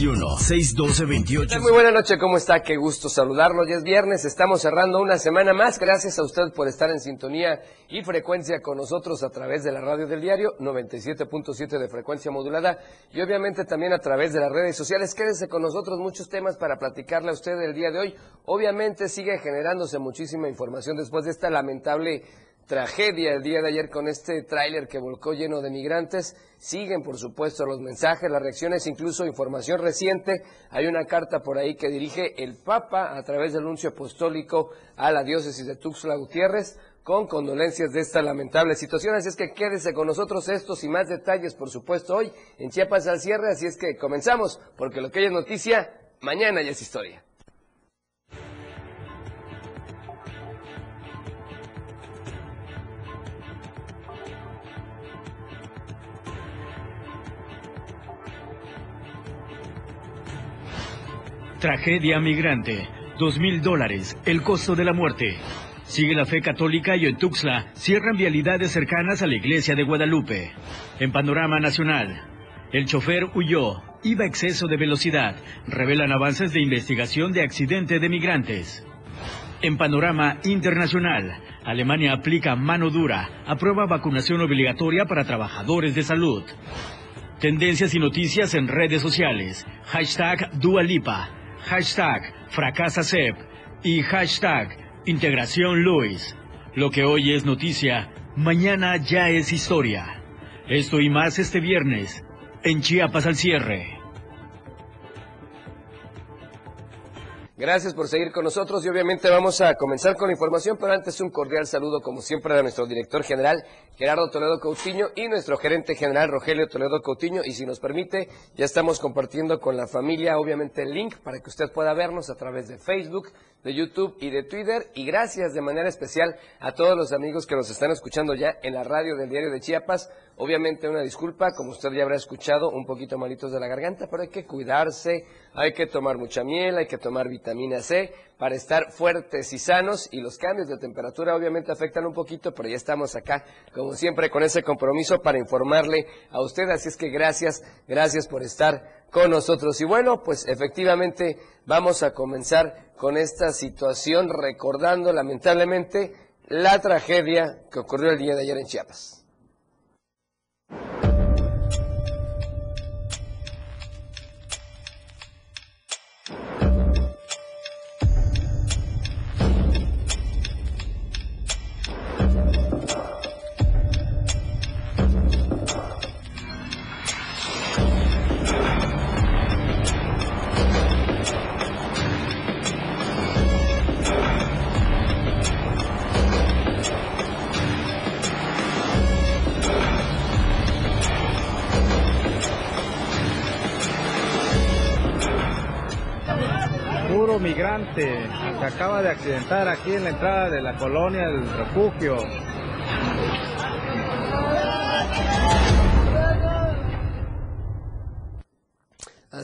631-612-28. Muy buena noche, ¿cómo está? Qué gusto saludarlo. Ya es viernes, estamos cerrando una semana más. Gracias a usted por estar en sintonía y frecuencia con nosotros a través de la radio del diario 97.7 de frecuencia modulada y obviamente también a través de las redes sociales. Quédese con nosotros, muchos temas para platicarle a usted el día de hoy. Obviamente sigue generándose muchísima información después de esta lamentable tragedia el día de ayer con este tráiler que volcó lleno de migrantes. Siguen, por supuesto, los mensajes, las reacciones, incluso información reciente. Hay una carta por ahí que dirige el Papa a través del anuncio apostólico a la diócesis de Tuxtla Gutiérrez con condolencias de esta lamentable situación. Así es que quédese con nosotros estos y más detalles, por supuesto, hoy en Chiapas al cierre. Así es que comenzamos, porque lo que hoy es noticia, mañana ya es historia. Tragedia migrante. Dos mil dólares. El costo de la muerte. Sigue la fe católica y en Tuxtla cierran vialidades cercanas a la iglesia de Guadalupe. En panorama nacional, el chofer huyó, iba a exceso de velocidad. Revelan avances de investigación de accidente de migrantes. En panorama internacional, Alemania aplica mano dura, aprueba vacunación obligatoria para trabajadores de salud. Tendencias y noticias en redes sociales. Hashtag Dualipa hashtag fracasasep y hashtag integración Luis. Lo que hoy es noticia, mañana ya es historia. Esto y más este viernes, en Chiapas al cierre. Gracias por seguir con nosotros y obviamente vamos a comenzar con la información, pero antes un cordial saludo como siempre a nuestro director general Gerardo Toledo Coutinho y nuestro gerente general Rogelio Toledo Coutinho y si nos permite ya estamos compartiendo con la familia obviamente el link para que usted pueda vernos a través de Facebook, de YouTube y de Twitter y gracias de manera especial a todos los amigos que nos están escuchando ya en la radio del diario de Chiapas. Obviamente una disculpa, como usted ya habrá escuchado, un poquito malitos de la garganta, pero hay que cuidarse, hay que tomar mucha miel, hay que tomar vitamina C para estar fuertes y sanos y los cambios de temperatura obviamente afectan un poquito, pero ya estamos acá, como siempre, con ese compromiso para informarle a usted. Así es que gracias, gracias por estar con nosotros. Y bueno, pues efectivamente vamos a comenzar con esta situación recordando lamentablemente la tragedia que ocurrió el día de ayer en Chiapas. Acaba de accidentar aquí en la entrada de la colonia del refugio.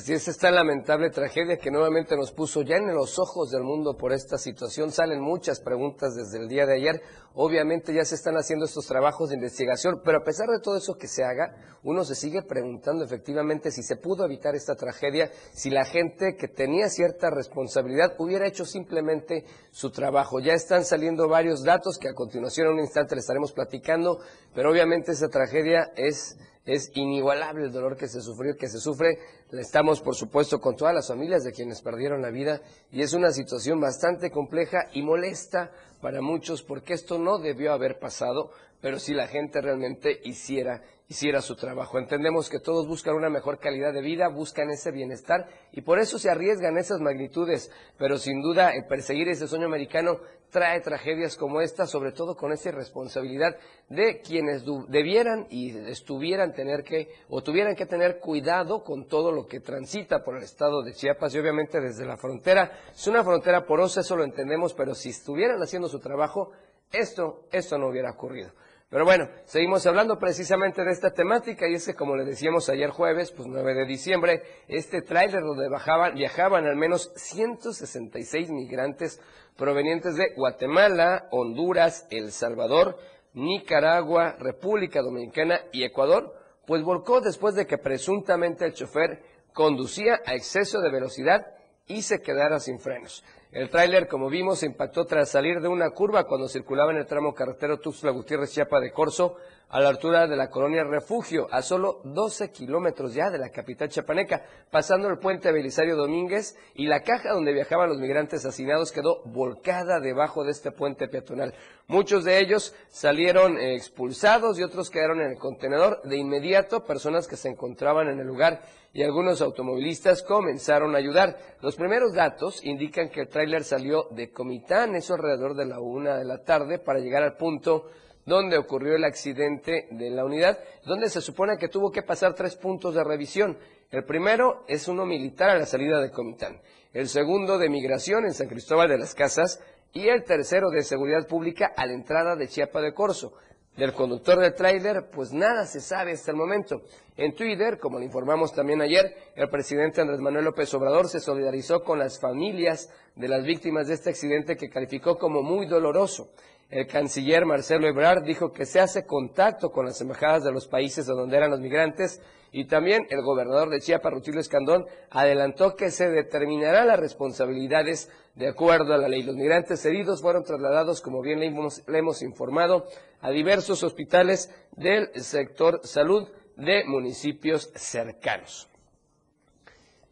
Así es esta lamentable tragedia que nuevamente nos puso ya en los ojos del mundo por esta situación. Salen muchas preguntas desde el día de ayer. Obviamente ya se están haciendo estos trabajos de investigación, pero a pesar de todo eso que se haga, uno se sigue preguntando efectivamente si se pudo evitar esta tragedia, si la gente que tenía cierta responsabilidad hubiera hecho simplemente su trabajo. Ya están saliendo varios datos que a continuación en un instante le estaremos platicando, pero obviamente esa tragedia es es inigualable el dolor que se sufrió, que se sufre. Estamos, por supuesto, con todas las familias de quienes perdieron la vida y es una situación bastante compleja y molesta para muchos porque esto no debió haber pasado, pero si la gente realmente hiciera hiciera su trabajo. Entendemos que todos buscan una mejor calidad de vida, buscan ese bienestar y por eso se arriesgan esas magnitudes, pero sin duda el perseguir ese sueño americano trae tragedias como esta, sobre todo con esa responsabilidad de quienes debieran y estuvieran tener que o tuvieran que tener cuidado con todo lo que transita por el estado de Chiapas y obviamente desde la frontera. Es una frontera porosa, eso lo entendemos, pero si estuvieran haciendo su trabajo, esto, esto no hubiera ocurrido. Pero bueno, seguimos hablando precisamente de esta temática y es que como le decíamos ayer jueves, pues 9 de diciembre, este tráiler donde bajaban, viajaban al menos 166 migrantes provenientes de Guatemala, Honduras, El Salvador, Nicaragua, República Dominicana y Ecuador, pues volcó después de que presuntamente el chofer conducía a exceso de velocidad y se quedara sin frenos. El tráiler, como vimos, impactó tras salir de una curva cuando circulaba en el tramo carretero Tuxtla Gutiérrez Chiapa de Corzo a la altura de la colonia Refugio, a solo 12 kilómetros ya de la capital chapaneca, pasando el puente Belisario Domínguez y la caja donde viajaban los migrantes asesinados quedó volcada debajo de este puente peatonal. Muchos de ellos salieron eh, expulsados y otros quedaron en el contenedor. De inmediato, personas que se encontraban en el lugar y algunos automovilistas comenzaron a ayudar. Los primeros datos indican que el tráiler salió de Comitán, eso alrededor de la una de la tarde, para llegar al punto donde ocurrió el accidente de la unidad, donde se supone que tuvo que pasar tres puntos de revisión. El primero es uno militar a la salida de Comitán, el segundo de migración en San Cristóbal de las Casas y el tercero de seguridad pública a la entrada de Chiapa de Corzo. Del conductor del tráiler, pues nada se sabe hasta el momento. En Twitter, como le informamos también ayer, el presidente Andrés Manuel López Obrador se solidarizó con las familias de las víctimas de este accidente que calificó como muy doloroso. El canciller Marcelo Ebrard dijo que se hace contacto con las embajadas de los países de donde eran los migrantes y también el gobernador de Chiapas, Rutilio Escandón, adelantó que se determinarán las responsabilidades de acuerdo a la ley. Los migrantes heridos fueron trasladados, como bien le hemos, le hemos informado, a diversos hospitales del sector salud de municipios cercanos.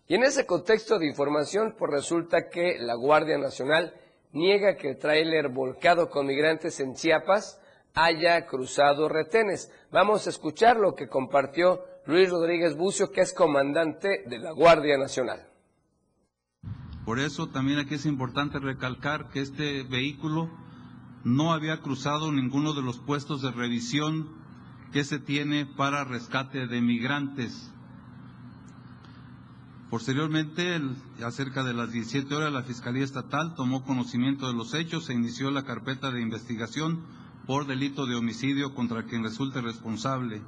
Y en ese contexto de información, pues resulta que la Guardia Nacional niega que el tráiler volcado con migrantes en Chiapas haya cruzado retenes. Vamos a escuchar lo que compartió Luis Rodríguez Bucio, que es comandante de la Guardia Nacional. Por eso también aquí es importante recalcar que este vehículo no había cruzado ninguno de los puestos de revisión que se tiene para rescate de migrantes. Posteriormente, a cerca de las 17 horas, la Fiscalía Estatal tomó conocimiento de los hechos e inició la carpeta de investigación por delito de homicidio contra quien resulte responsable.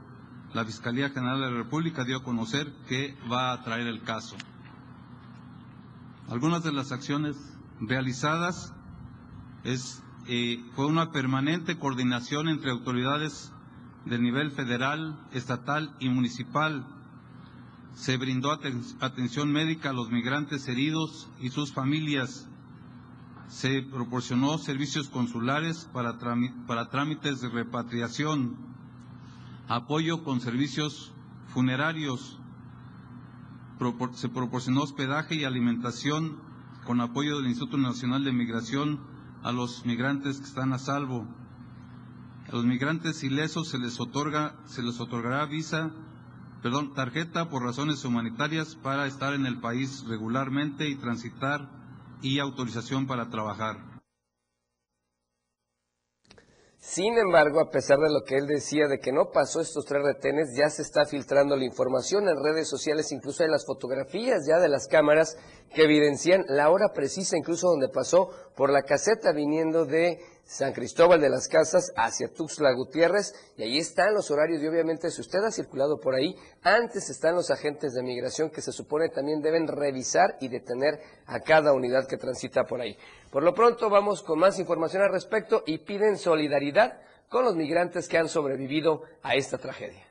La Fiscalía General de la República dio a conocer que va a traer el caso. Algunas de las acciones realizadas es, eh, fue una permanente coordinación entre autoridades del nivel federal, estatal y municipal se brindó atención médica a los migrantes heridos y sus familias. Se proporcionó servicios consulares para, para trámites de repatriación, apoyo con servicios funerarios. se proporcionó hospedaje y alimentación con apoyo del Instituto Nacional de Migración a los migrantes que están a salvo. A los migrantes ilesos se les otorga, se les otorgará visa perdón, tarjeta por razones humanitarias para estar en el país regularmente y transitar y autorización para trabajar. Sin embargo, a pesar de lo que él decía de que no pasó estos tres retenes, ya se está filtrando la información en redes sociales, incluso hay las fotografías ya de las cámaras que evidencian la hora precisa, incluso donde pasó por la caseta viniendo de San Cristóbal de las Casas hacia Tuxtla Gutiérrez y ahí están los horarios y obviamente si usted ha circulado por ahí, antes están los agentes de migración que se supone también deben revisar y detener a cada unidad que transita por ahí. Por lo pronto vamos con más información al respecto y piden solidaridad con los migrantes que han sobrevivido a esta tragedia.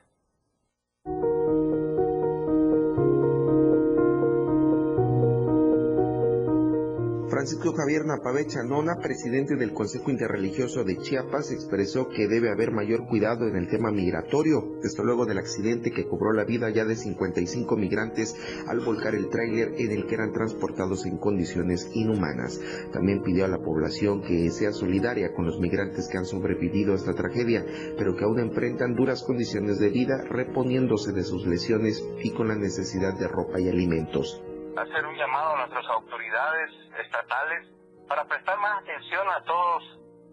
Francisco Javier Napave Chanona, presidente del Consejo Interreligioso de Chiapas, expresó que debe haber mayor cuidado en el tema migratorio, desde luego del accidente que cobró la vida ya de 55 migrantes al volcar el tráiler en el que eran transportados en condiciones inhumanas. También pidió a la población que sea solidaria con los migrantes que han sobrevivido a esta tragedia, pero que aún enfrentan duras condiciones de vida reponiéndose de sus lesiones y con la necesidad de ropa y alimentos hacer un llamado a nuestras autoridades estatales para prestar más atención a todos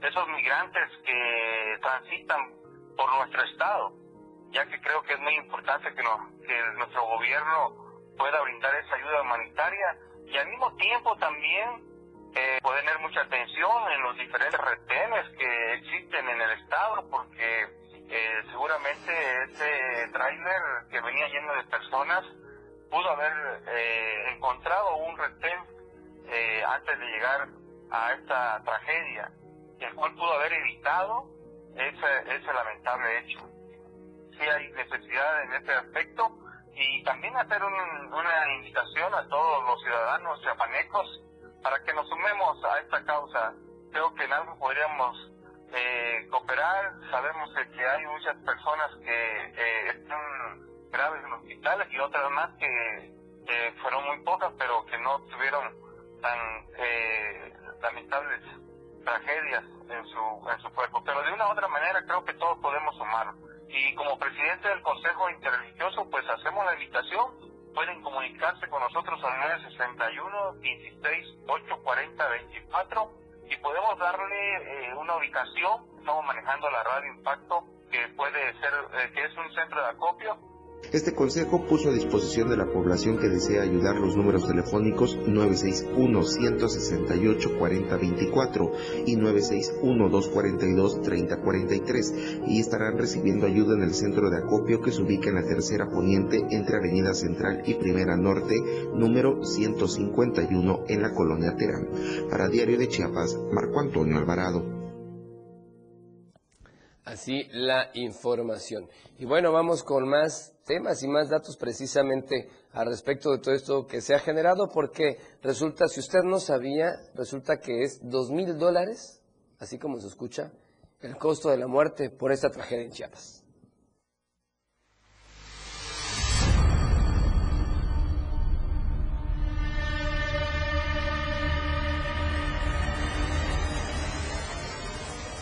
esos migrantes que transitan por nuestro estado, ya que creo que es muy importante que, que nuestro gobierno pueda brindar esa ayuda humanitaria y al mismo tiempo también eh, tener mucha atención en los diferentes retenes que existen en el estado, porque eh, seguramente ese tráiler que venía lleno de personas pudo haber eh, encontrado un retén eh, antes de llegar a esta tragedia, el cual pudo haber evitado ese, ese lamentable hecho. Sí hay necesidad en este aspecto y también hacer una invitación a todos los ciudadanos chapanecos para que nos sumemos a esta causa. Creo que en algo podríamos eh, cooperar. Sabemos que hay muchas personas que eh, están graves en hospitales y otras más que fueron muy pocas, pero que no tuvieron tan eh, lamentables tragedias en su, en su cuerpo. Pero de una u otra manera creo que todos podemos sumar. Y como presidente del Consejo Interreligioso, pues hacemos la invitación. Pueden comunicarse con nosotros al 961 16 840 24 y podemos darle eh, una ubicación. Estamos manejando la radio Impacto, que puede ser, eh, que es un centro de acopio este consejo puso a disposición de la población que desea ayudar los números telefónicos 961-168-4024 y 961-242-3043 y estarán recibiendo ayuda en el centro de acopio que se ubica en la tercera poniente entre Avenida Central y Primera Norte, número 151 en la colonia Terán. Para Diario de Chiapas, Marco Antonio Alvarado. Así la información. Y bueno, vamos con más temas y más datos precisamente al respecto de todo esto que se ha generado, porque resulta, si usted no sabía, resulta que es dos mil dólares, así como se escucha, el costo de la muerte por esta tragedia en Chiapas.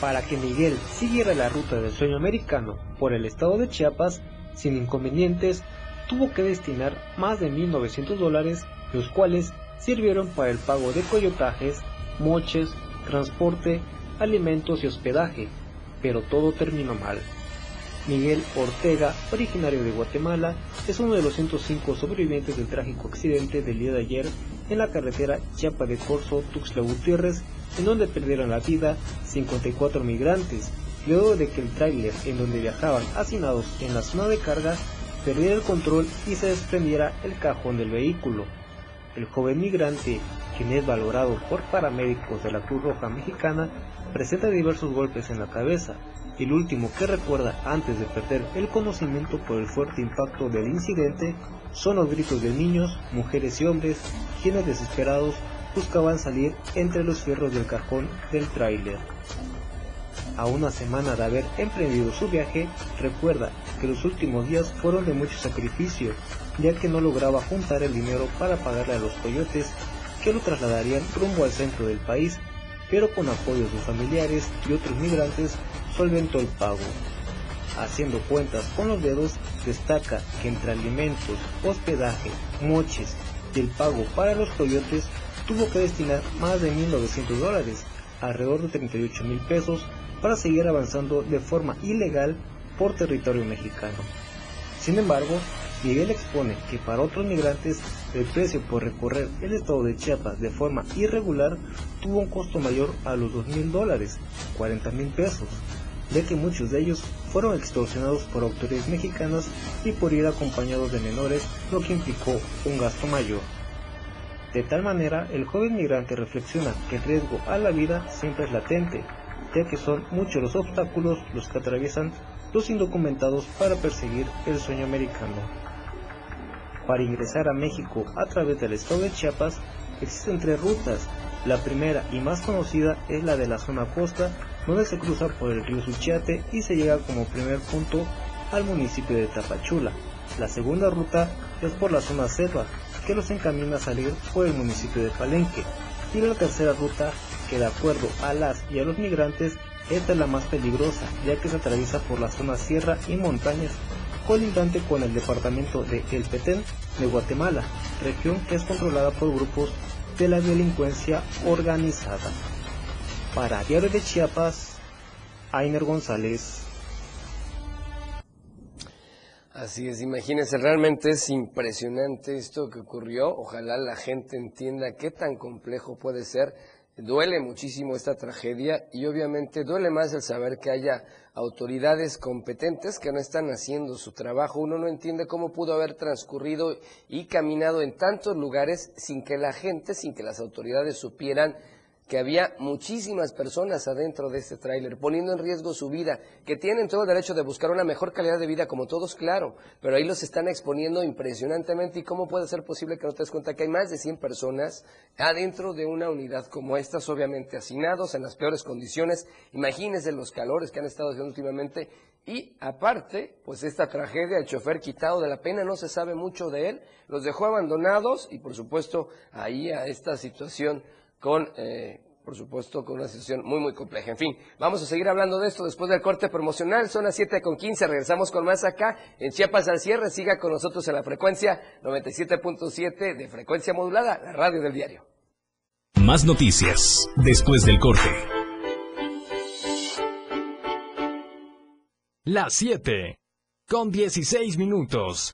Para que Miguel siguiera la ruta del sueño americano por el estado de Chiapas sin inconvenientes, tuvo que destinar más de 1.900 dólares, los cuales sirvieron para el pago de coyotajes, moches, transporte, alimentos y hospedaje, pero todo terminó mal. Miguel Ortega, originario de Guatemala, es uno de los 105 sobrevivientes del trágico accidente del día de ayer en la carretera Chiapa de Corzo, Tuxtla Gutiérrez, en donde perdieron la vida 54 migrantes, luego de que el tráiler en donde viajaban hacinados en la zona de carga perdiera el control y se desprendiera el cajón del vehículo. El joven migrante, quien es valorado por paramédicos de la Cruz Roja Mexicana, presenta diversos golpes en la cabeza. El último que recuerda antes de perder el conocimiento por el fuerte impacto del incidente son los gritos de niños, mujeres y hombres, quienes desesperados buscaban salir entre los fierros del cajón del tráiler. A una semana de haber emprendido su viaje, recuerda que los últimos días fueron de mucho sacrificio, ya que no lograba juntar el dinero para pagarle a los coyotes que lo trasladarían rumbo al centro del país, pero con apoyo de sus familiares y otros migrantes solventó el pago. Haciendo cuentas con los dedos, destaca que entre alimentos, hospedaje, moches y el pago para los coyotes tuvo que destinar más de 1.900 dólares, alrededor de 38 mil pesos, para seguir avanzando de forma ilegal por territorio mexicano. Sin embargo, Miguel expone que para otros migrantes el precio por recorrer el estado de Chiapas de forma irregular tuvo un costo mayor a los 2 mil dólares, 40 mil pesos, ya que muchos de ellos fueron extorsionados por autoridades mexicanas y por ir acompañados de menores, lo que implicó un gasto mayor. De tal manera, el joven migrante reflexiona que el riesgo a la vida siempre es latente, ya que son muchos los obstáculos los que atraviesan los indocumentados para perseguir el sueño americano. Para ingresar a México a través del estado de Chiapas existen tres rutas. La primera y más conocida es la de la zona costa, donde se cruza por el río Suchiate y se llega como primer punto al municipio de Tapachula. La segunda ruta es por la zona selva, que los encamina a salir por el municipio de Palenque. Y la tercera ruta, que de acuerdo a las y a los migrantes, esta es la más peligrosa, ya que se atraviesa por la zona sierra y montañas, colindante con el departamento de El Petén de Guatemala, región que es controlada por grupos de la delincuencia organizada. Para Diario de Chiapas, Ainer González. Así es, imagínense, realmente es impresionante esto que ocurrió. Ojalá la gente entienda qué tan complejo puede ser. Duele muchísimo esta tragedia y obviamente duele más el saber que haya autoridades competentes que no están haciendo su trabajo. Uno no entiende cómo pudo haber transcurrido y caminado en tantos lugares sin que la gente, sin que las autoridades supieran que había muchísimas personas adentro de este tráiler, poniendo en riesgo su vida, que tienen todo el derecho de buscar una mejor calidad de vida como todos, claro, pero ahí los están exponiendo impresionantemente. Y cómo puede ser posible que no te des cuenta que hay más de 100 personas adentro de una unidad como estas, obviamente hacinados en las peores condiciones, imagínense los calores que han estado haciendo últimamente. Y aparte, pues esta tragedia, el chofer quitado de la pena, no se sabe mucho de él, los dejó abandonados y por supuesto ahí a esta situación con, eh, por supuesto, con una situación muy, muy compleja. En fin, vamos a seguir hablando de esto después del corte promocional. Son las 7 con 15. Regresamos con más acá en Chiapas al cierre. Siga con nosotros en la frecuencia 97.7 de frecuencia modulada, la radio del diario. Más noticias después del corte. Las 7 con 16 minutos.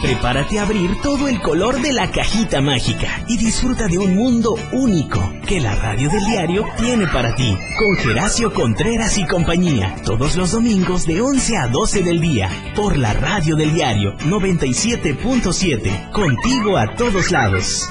Prepárate a abrir todo el color de la cajita mágica y disfruta de un mundo único que la radio del diario tiene para ti. Con Geracio Contreras y compañía, todos los domingos de 11 a 12 del día, por la radio del diario 97.7, contigo a todos lados.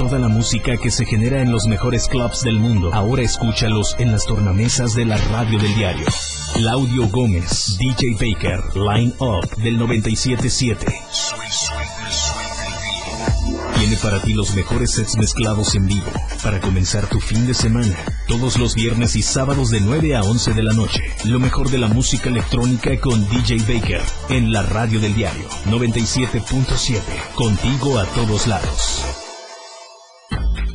Toda la música que se genera en los mejores clubs del mundo, ahora escúchalos en las tornamesas de la radio del diario. Claudio Gómez, DJ Baker, Line Up del 977. Tiene para ti los mejores sets mezclados en vivo para comenzar tu fin de semana. Todos los viernes y sábados de 9 a 11 de la noche. Lo mejor de la música electrónica con DJ Baker en la radio del diario 97.7. Contigo a todos lados.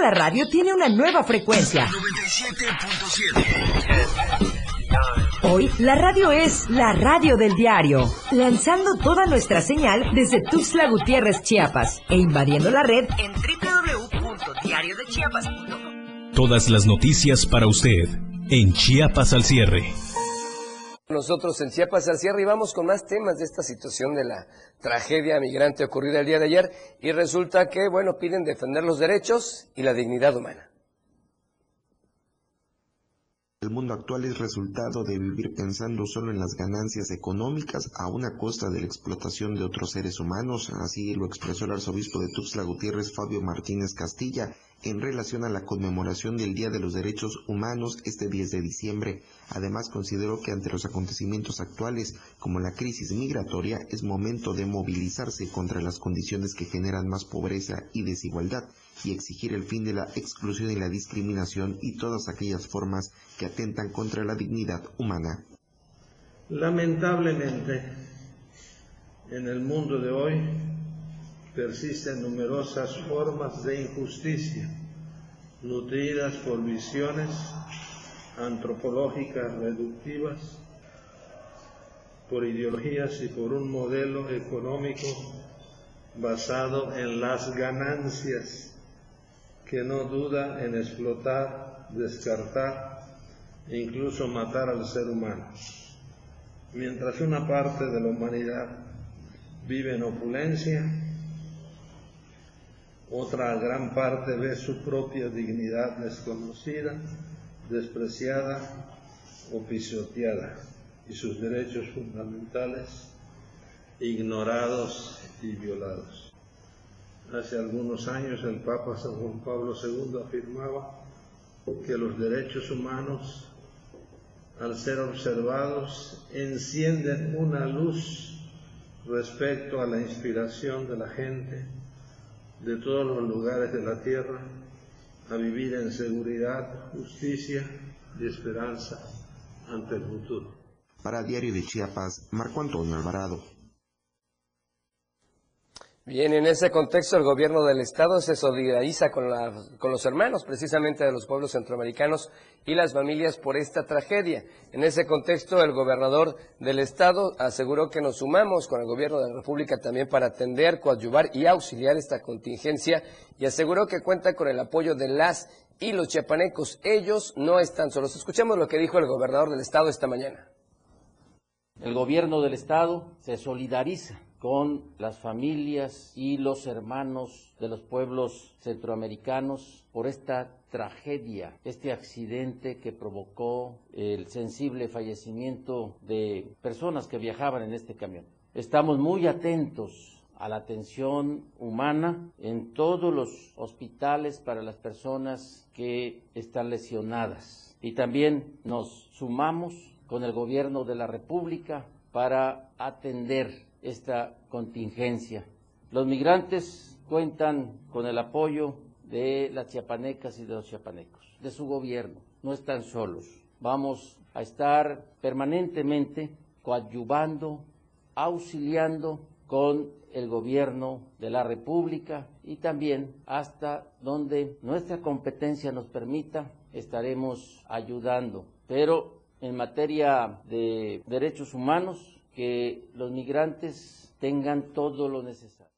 La radio tiene una nueva frecuencia. 97.7. Hoy la radio es la radio del diario, lanzando toda nuestra señal desde Tuxtla Gutiérrez, Chiapas, e invadiendo la red en www.diariodechiapas.com. Todas las noticias para usted en Chiapas al cierre. Nosotros en Chiapas al cierre y vamos con más temas de esta situación de la tragedia migrante ocurrida el día de ayer y resulta que, bueno, piden defender los derechos y la dignidad humana. El mundo actual es resultado de vivir pensando solo en las ganancias económicas a una costa de la explotación de otros seres humanos, así lo expresó el arzobispo de Tuxtla Gutiérrez Fabio Martínez Castilla en relación a la conmemoración del Día de los Derechos Humanos este 10 de diciembre. Además consideró que ante los acontecimientos actuales como la crisis migratoria es momento de movilizarse contra las condiciones que generan más pobreza y desigualdad y exigir el fin de la exclusión y la discriminación y todas aquellas formas que atentan contra la dignidad humana. Lamentablemente, en el mundo de hoy persisten numerosas formas de injusticia, nutridas por visiones antropológicas reductivas, por ideologías y por un modelo económico basado en las ganancias que no duda en explotar, descartar e incluso matar al ser humano. Mientras una parte de la humanidad vive en opulencia, otra gran parte ve su propia dignidad desconocida, despreciada o pisoteada y sus derechos fundamentales ignorados y violados. Hace algunos años el Papa San Juan Pablo II afirmaba que los derechos humanos, al ser observados, encienden una luz respecto a la inspiración de la gente de todos los lugares de la tierra a vivir en seguridad, justicia y esperanza ante el futuro. Para Diario de Chiapas, Marco Antonio Alvarado. Bien, en ese contexto el gobierno del estado se solidariza con, con, los hermanos precisamente de los pueblos centroamericanos y las familias por esta tragedia. En ese contexto el gobernador del estado aseguró que nos sumamos con el gobierno de la República también para atender, coadyuvar y auxiliar esta contingencia y aseguró que cuenta con el apoyo de las y los chiapanecos. Ellos no están solos. Escuchemos lo que dijo el gobernador del estado esta mañana. El gobierno del estado se solidariza con las familias y los hermanos de los pueblos centroamericanos por esta tragedia, este accidente que provocó el sensible fallecimiento de personas que viajaban en este camión. Estamos muy atentos a la atención humana en todos los hospitales para las personas que están lesionadas. Y también nos sumamos con el gobierno de la República para atender esta contingencia. Los migrantes cuentan con el apoyo de las chiapanecas y de los chiapanecos, de su gobierno. No están solos. Vamos a estar permanentemente coadyuvando, auxiliando con el gobierno de la República y también hasta donde nuestra competencia nos permita, estaremos ayudando. Pero en materia de derechos humanos, que los migrantes tengan todo lo necesario.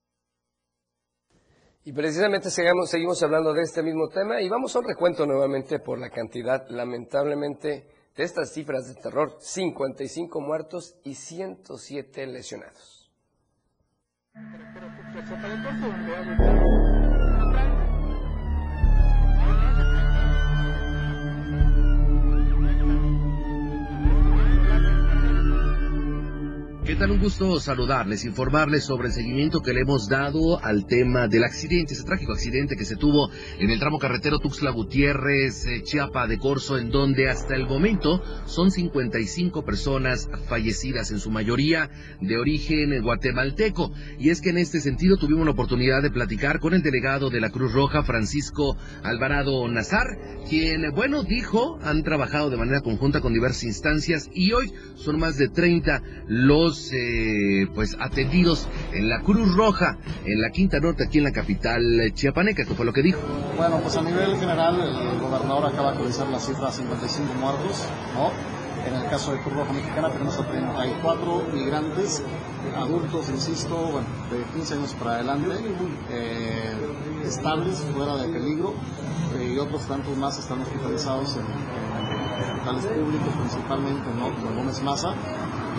Y precisamente seguimos, seguimos hablando de este mismo tema y vamos a un recuento nuevamente por la cantidad, lamentablemente, de estas cifras de terror, 55 muertos y 107 lesionados. ¿Qué tal? Un gusto saludarles, informarles sobre el seguimiento que le hemos dado al tema del accidente, ese trágico accidente que se tuvo en el tramo carretero Tuxtla Gutiérrez, eh, Chiapa de Corzo, en donde hasta el momento son 55 personas fallecidas, en su mayoría de origen guatemalteco. Y es que en este sentido tuvimos la oportunidad de platicar con el delegado de la Cruz Roja, Francisco Alvarado Nazar, quien, bueno, dijo, han trabajado de manera conjunta con diversas instancias y hoy son más de 30 los eh, pues atendidos en la Cruz Roja, en la Quinta Norte, aquí en la capital chiapaneca. Esto fue lo que dijo. Bueno, pues a nivel general, el gobernador acaba de actualizar la cifra 55 muertos, ¿no? En el caso de Cruz Roja Mexicana tenemos a 34 migrantes, adultos, insisto, bueno, de 15 años para adelante, eh, estables, fuera de peligro, eh, y otros tantos más están hospitalizados en, hospitales públicos principalmente, ¿no? Como Gómez Maza,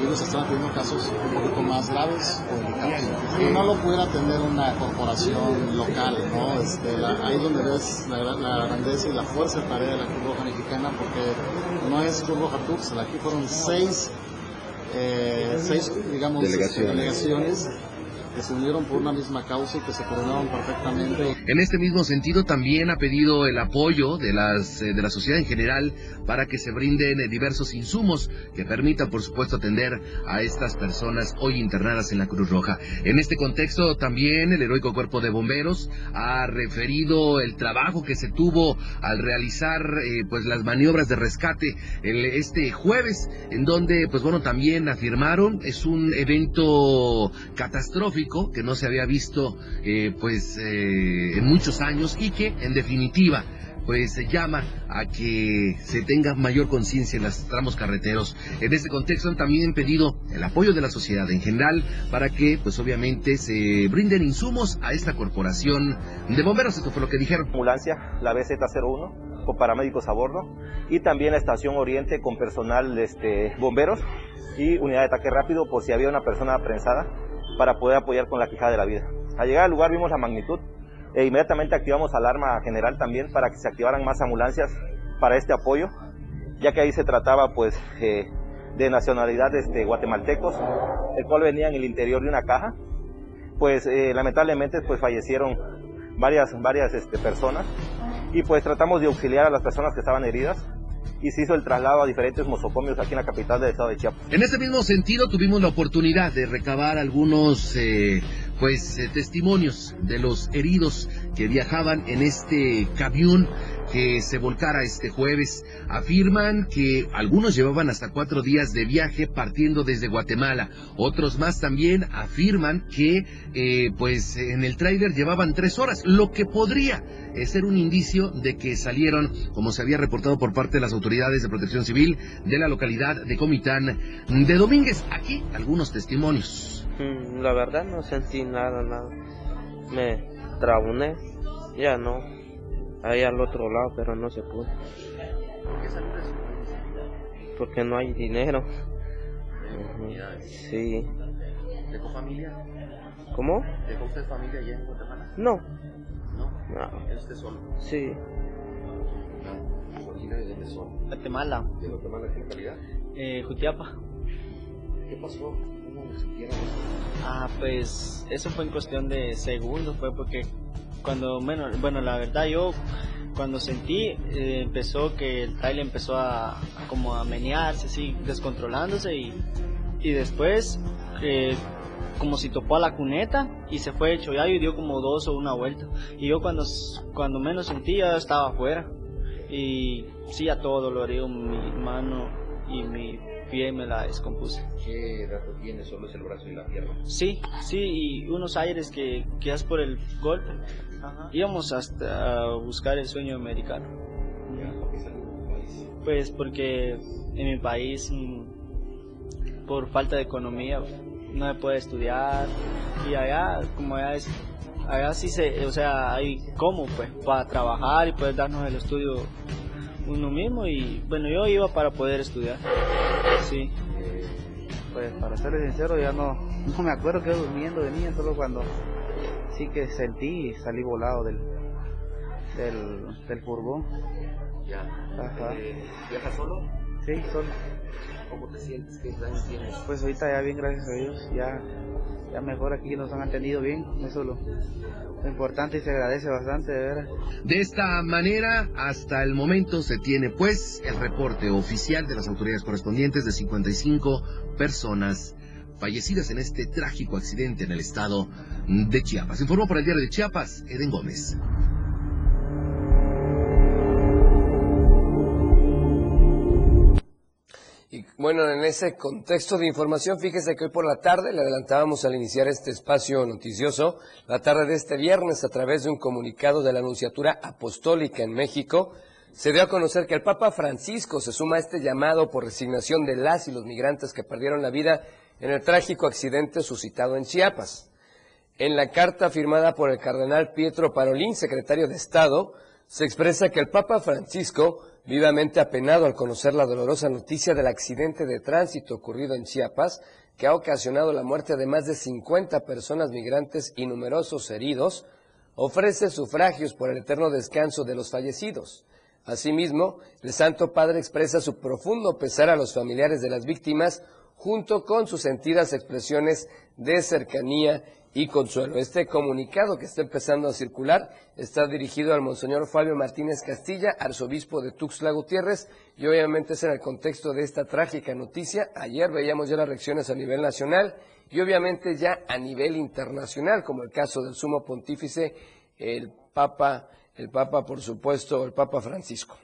ellos están teniendo casos un poquito más graves o delicados. Y no lo pudiera atender una corporación local, ¿no? Este, ahí donde ves la, grandeza y la fuerza de tarea de la Cruz Roja Mexicana, porque no es Cruz Roja Tuxtla, aquí fueron seis, eh, seis digamos, delegaciones que se unieron por una misma causa y que se coordinaron perfectamente. En este mismo sentido, también ha pedido el apoyo de, las, eh, de la sociedad en general para que se brinden eh, diversos insumos que permitan, por supuesto, atender a estas personas hoy internadas en la Cruz Roja. En este contexto, también el heroico cuerpo de bomberos ha referido el trabajo que se tuvo al realizar eh, pues las maniobras de rescate este jueves, en donde, pues bueno, también afirmaron es un evento catastrófico que no se había visto eh, pues eh, en muchos años y que en definitiva pues se llama a que se tenga mayor conciencia en los tramos carreteros. En este contexto han también pedido el apoyo de la sociedad en general para que pues obviamente se brinden insumos a esta corporación de bomberos. Esto fue lo que dijeron. Ambulancia, la BZ01 con paramédicos a bordo y también la estación Oriente con personal este, bomberos y unidad de ataque rápido por si había una persona prensada para poder apoyar con la quijada de la vida. Al llegar al lugar vimos la magnitud e inmediatamente activamos alarma general también para que se activaran más ambulancias para este apoyo, ya que ahí se trataba pues eh, de nacionalidad este, guatemaltecos, el cual venía en el interior de una caja, pues eh, lamentablemente pues fallecieron varias, varias este, personas y pues tratamos de auxiliar a las personas que estaban heridas y se hizo el traslado a diferentes mosocomios aquí en la capital del estado de Chiapas. En ese mismo sentido tuvimos la oportunidad de recabar algunos eh, pues eh, testimonios de los heridos que viajaban en este camión que se volcara este jueves. Afirman que algunos llevaban hasta cuatro días de viaje partiendo desde Guatemala. Otros más también afirman que eh, pues en el tráiler llevaban tres horas, lo que podría ser un indicio de que salieron, como se había reportado por parte de las autoridades de protección civil de la localidad de Comitán de Domínguez. Aquí algunos testimonios. Mm, la verdad no sentí nada, nada. Me trabuné, ya no. Ahí al otro lado, pero no se pudo. ¿Por qué Porque no hay dinero. Sí. ¿Dejó familia? ¿Cómo? ¿Dejó usted familia allá en Guatemala? No. ¿No? No. ¿Es usted solo? Sí. ¿Originario de dónde son? Guatemala. ¿De Guatemala qué localidad? Eh, Jutiapa. ¿Qué pasó? ¿Cómo sintieron Ah, pues eso fue en cuestión de segundos, fue porque cuando, bueno, bueno la verdad yo cuando sentí eh, empezó que el trailer empezó a, como a menearse así, descontrolándose y, y después eh, como si topó a la cuneta y se fue hecho ya y dio como dos o una vuelta. Y yo cuando, cuando menos sentí ya estaba afuera. Y sí a todo dolorido mi mano y mi pie me la descompuse. ¿Qué dato tiene? ¿Solo es el brazo y la pierna? Sí, sí, y unos aires que quedas por el golpe. Íbamos hasta a buscar el sueño americano. Pues porque en mi país, mm, por falta de economía, no se puede estudiar y allá, como allá es, allá sí se, o sea, hay cómo, pues, para trabajar y poder darnos el estudio uno mismo y bueno, yo iba para poder estudiar. Sí. Pues para serles sincero, ya no, no me acuerdo que durmiendo de niño, solo cuando sí que sentí y salí volado del, del, del furgón. Ya. Ajá. Eh, ¿Viajas solo? Sí, solo. ¿Cómo te sientes? ¿Qué años tienes? Pues ahorita ya bien, gracias a Dios. Ya, ya mejor aquí nos han atendido bien. Eso lo, lo importante y se agradece bastante, de veras. De esta manera, hasta el momento se tiene pues el reporte oficial de las autoridades correspondientes de 55 personas fallecidas en este trágico accidente en el estado de Chiapas. Informó para el diario de Chiapas, Eden Gómez. Bueno, en ese contexto de información, fíjese que hoy por la tarde, le adelantábamos al iniciar este espacio noticioso, la tarde de este viernes, a través de un comunicado de la Anunciatura Apostólica en México, se dio a conocer que el Papa Francisco se suma a este llamado por resignación de las y los migrantes que perdieron la vida en el trágico accidente suscitado en Chiapas. En la carta firmada por el cardenal Pietro Parolín, secretario de Estado, se expresa que el Papa Francisco vivamente apenado al conocer la dolorosa noticia del accidente de tránsito ocurrido en Chiapas, que ha ocasionado la muerte de más de 50 personas migrantes y numerosos heridos, ofrece sufragios por el eterno descanso de los fallecidos. Asimismo, el Santo Padre expresa su profundo pesar a los familiares de las víctimas, junto con sus sentidas expresiones de cercanía y consuelo. Este comunicado que está empezando a circular está dirigido al Monseñor Fabio Martínez Castilla, arzobispo de Tuxtla Gutiérrez, y obviamente es en el contexto de esta trágica noticia. Ayer veíamos ya las reacciones a nivel nacional y obviamente ya a nivel internacional, como el caso del sumo pontífice, el Papa, el Papa, por supuesto, el Papa Francisco.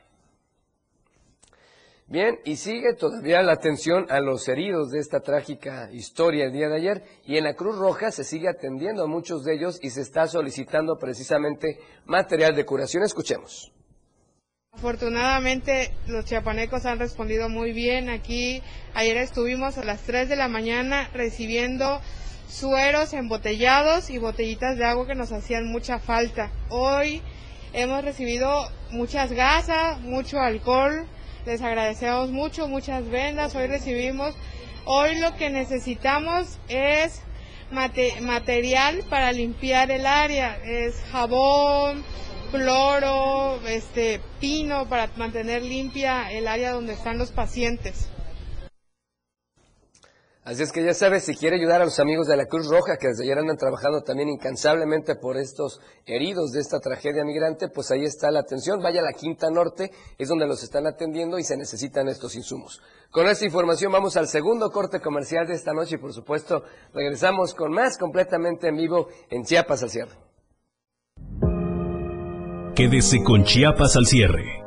Bien, y sigue todavía la atención a los heridos de esta trágica historia el día de ayer y en la Cruz Roja se sigue atendiendo a muchos de ellos y se está solicitando precisamente material de curación. Escuchemos. Afortunadamente los chiapanecos han respondido muy bien. Aquí ayer estuvimos a las 3 de la mañana recibiendo sueros embotellados y botellitas de agua que nos hacían mucha falta. Hoy hemos recibido muchas gasas, mucho alcohol, les agradecemos mucho, muchas vendas, hoy recibimos, hoy lo que necesitamos es material para limpiar el área, es jabón, cloro, este pino para mantener limpia el área donde están los pacientes. Así es que ya sabes, si quiere ayudar a los amigos de la Cruz Roja, que desde ayer andan trabajando también incansablemente por estos heridos de esta tragedia migrante, pues ahí está la atención. Vaya a la Quinta Norte, es donde los están atendiendo y se necesitan estos insumos. Con esta información vamos al segundo corte comercial de esta noche y por supuesto regresamos con más completamente en vivo en Chiapas al cierre. Quédese con Chiapas al cierre.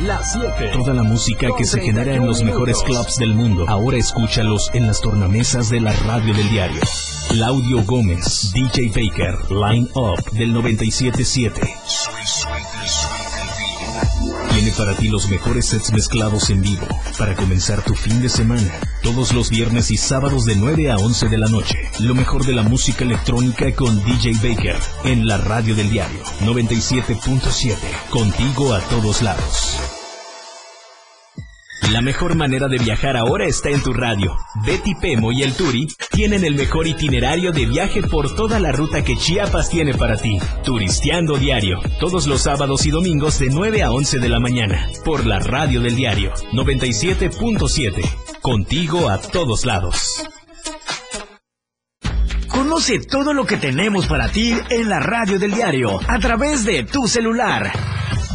Las 7. Toda la música que se genera en los mejores clubs del mundo. Ahora escúchalos en las tornamesas de la radio del diario. Claudio Gómez, DJ Baker, Line Up del 977. Tiene para ti los mejores sets mezclados en vivo para comenzar tu fin de semana. Todos los viernes y sábados de 9 a 11 de la noche. Lo mejor de la música electrónica con DJ Baker en la radio del diario 97.7. Contigo a todos lados. La mejor manera de viajar ahora está en tu radio. Betty Pemo y el Turi tienen el mejor itinerario de viaje por toda la ruta que Chiapas tiene para ti. Turisteando diario, todos los sábados y domingos de 9 a 11 de la mañana, por la radio del diario 97.7. Contigo a todos lados. Conoce todo lo que tenemos para ti en la radio del diario a través de tu celular.